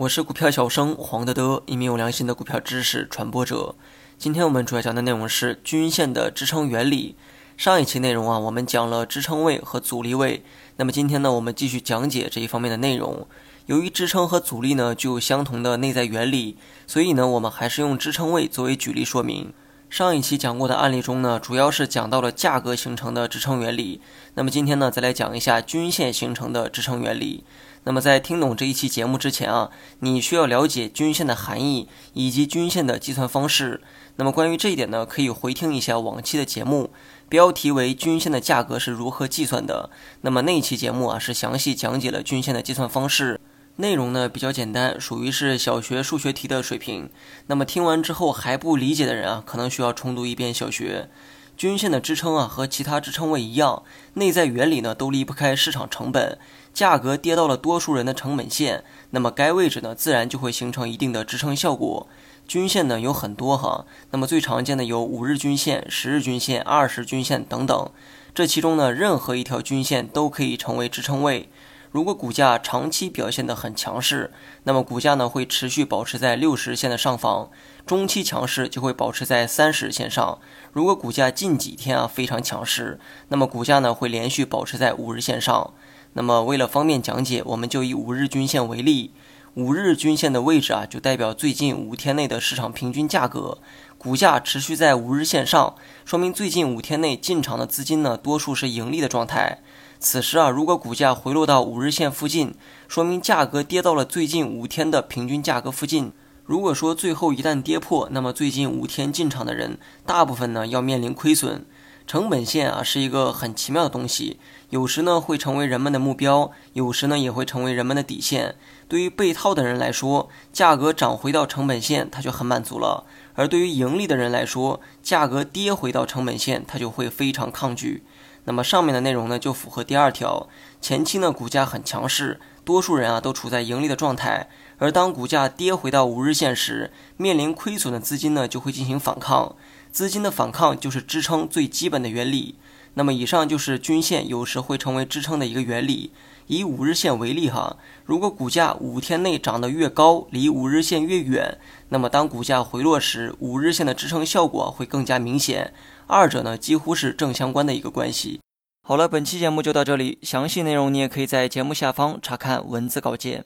我是股票小生黄德德，一名有良心的股票知识传播者。今天我们主要讲的内容是均线的支撑原理。上一期内容啊，我们讲了支撑位和阻力位。那么今天呢，我们继续讲解这一方面的内容。由于支撑和阻力呢具有相同的内在原理，所以呢，我们还是用支撑位作为举例说明。上一期讲过的案例中呢，主要是讲到了价格形成的支撑原理。那么今天呢，再来讲一下均线形成的支撑原理。那么在听懂这一期节目之前啊，你需要了解均线的含义以及均线的计算方式。那么关于这一点呢，可以回听一下往期的节目，标题为“均线的价格是如何计算的”。那么那一期节目啊，是详细讲解了均线的计算方式。内容呢比较简单，属于是小学数学题的水平。那么听完之后还不理解的人啊，可能需要重读一遍小学。均线的支撑啊，和其他支撑位一样，内在原理呢都离不开市场成本。价格跌到了多数人的成本线，那么该位置呢自然就会形成一定的支撑效果。均线呢有很多哈，那么最常见的有五日均线、十日均线、二十均线等等。这其中呢任何一条均线都可以成为支撑位。如果股价长期表现得很强势，那么股价呢会持续保持在六十线的上方；中期强势就会保持在三十线上。如果股价近几天啊非常强势，那么股价呢会连续保持在五日线上。那么为了方便讲解，我们就以五日均线为例。五日均线的位置啊，就代表最近五天内的市场平均价格。股价持续在五日线上，说明最近五天内进场的资金呢，多数是盈利的状态。此时啊，如果股价回落到五日线附近，说明价格跌到了最近五天的平均价格附近。如果说最后一旦跌破，那么最近五天进场的人，大部分呢要面临亏损。成本线啊是一个很奇妙的东西，有时呢会成为人们的目标，有时呢也会成为人们的底线。对于被套的人来说，价格涨回到成本线，他就很满足了；而对于盈利的人来说，价格跌回到成本线，他就会非常抗拒。那么上面的内容呢，就符合第二条。前期呢，股价很强势，多数人啊都处在盈利的状态。而当股价跌回到五日线时，面临亏损的资金呢，就会进行反抗。资金的反抗就是支撑最基本的原理。那么以上就是均线有时会成为支撑的一个原理。以五日线为例哈，如果股价五天内涨得越高，离五日线越远，那么当股价回落时，五日线的支撑效果会更加明显。二者呢几乎是正相关的一个关系。好了，本期节目就到这里，详细内容你也可以在节目下方查看文字稿件。